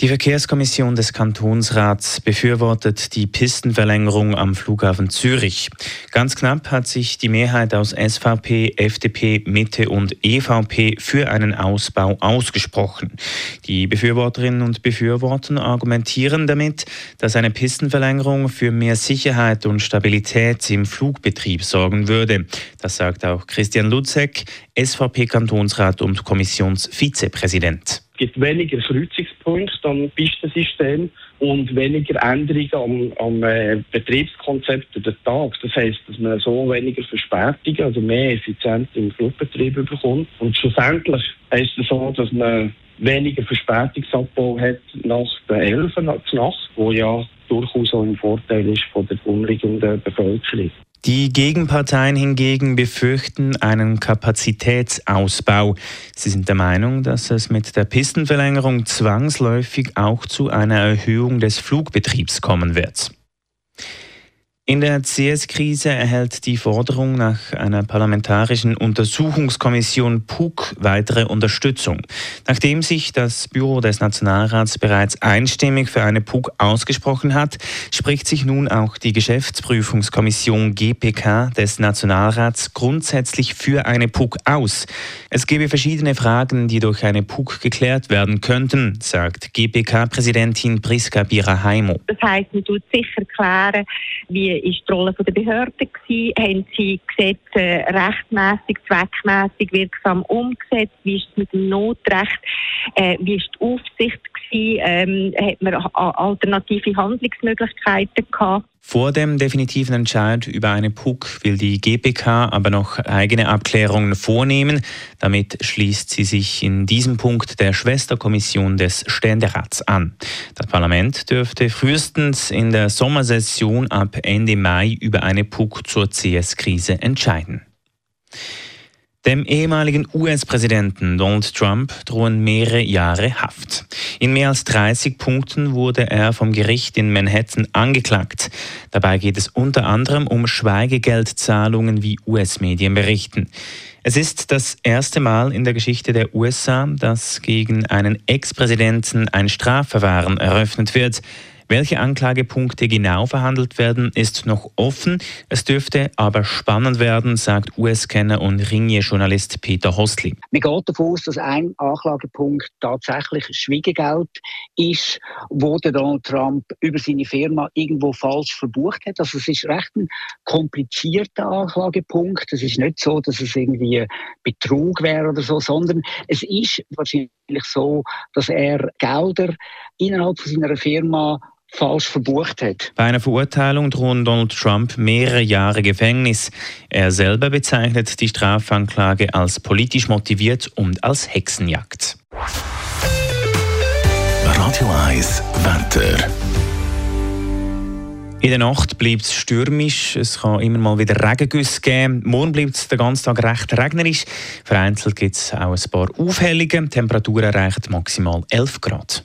Die Verkehrskommission des Kantonsrats befürwortet die Pistenverlängerung am Flughafen Zürich. Ganz knapp hat sich die Mehrheit aus SVP, FDP, Mitte und EVP für einen Ausbau ausgesprochen. Die Befürworterinnen und Befürworter argumentieren damit, dass eine Pistenverlängerung für mehr Sicherheit und Stabilität im Flugbetrieb sorgen würde. Das sagt auch Christian Lutzek, SVP-Kantonsrat und Kommissionsvizepräsident gibt weniger Kreuzungspunkte am Pistensystem und weniger Änderungen am, am äh, Betriebskonzept der Tag. Das heisst, dass man so weniger Verspätungen, also mehr Effizienz im Flugbetrieb bekommt. Und schlussendlich heisst es so, dass man weniger Verspätungsabbau hat nach der 11. Nacht, wo ja durchaus auch ein Vorteil ist von der umliegenden Bevölkerung. Die Gegenparteien hingegen befürchten einen Kapazitätsausbau. Sie sind der Meinung, dass es mit der Pistenverlängerung zwangsläufig auch zu einer Erhöhung des Flugbetriebs kommen wird. In der CS-Krise erhält die Forderung nach einer parlamentarischen Untersuchungskommission PUC weitere Unterstützung. Nachdem sich das Büro des Nationalrats bereits einstimmig für eine PUC ausgesprochen hat, spricht sich nun auch die Geschäftsprüfungskommission GPK des Nationalrats grundsätzlich für eine PUC aus. Es gebe verschiedene Fragen, die durch eine PUC geklärt werden könnten, sagt GPK-Präsidentin Priska Biraheimo. Das heißt, man tut sicher klären, wie ist die Rolle der Behörden gewesen? Haben sie Gesetze rechtmäßig, zweckmäßig, wirksam umgesetzt? Wie ist es mit dem Notrecht? Äh, wie ist die Aufsicht gewesen? Ähm, hat man alternative Handlungsmöglichkeiten gehabt? Vor dem definitiven Entscheid über eine PUC will die GPK aber noch eigene Abklärungen vornehmen. Damit schließt sie sich in diesem Punkt der Schwesterkommission des Ständerats an. Das Parlament dürfte frühestens in der Sommersession ab Ende Mai über eine PUC zur CS-Krise entscheiden. Dem ehemaligen US-Präsidenten Donald Trump drohen mehrere Jahre Haft. In mehr als 30 Punkten wurde er vom Gericht in Manhattan angeklagt. Dabei geht es unter anderem um Schweigegeldzahlungen, wie US-Medien berichten. Es ist das erste Mal in der Geschichte der USA, dass gegen einen Ex-Präsidenten ein Strafverfahren eröffnet wird. Welche Anklagepunkte genau verhandelt werden, ist noch offen. Es dürfte aber spannend werden, sagt US-Kenner und Ringier-Journalist Peter Hostli. Man geht davon aus, dass ein Anklagepunkt tatsächlich Schwiegegeld ist, wo Donald Trump über seine Firma irgendwo falsch verbucht hat. Also es ist recht ein komplizierter Anklagepunkt. Es ist nicht so, dass es irgendwie Betrug wäre oder so, sondern es ist wahrscheinlich so, dass er Gelder innerhalb von seiner Firma falsch verbucht hat. Bei einer Verurteilung drohen Donald Trump mehrere Jahre Gefängnis. Er selber bezeichnet die Strafanklage als politisch motiviert und als Hexenjagd. Radio 1 Wetter. In der Nacht bleibt es stürmisch, es kann immer mal wieder Regengüsse geben. Morgen bleibt es den ganzen Tag recht regnerisch. Vereinzelt gibt es auch ein paar Aufhellungen. Die Temperatur erreicht maximal 11 Grad.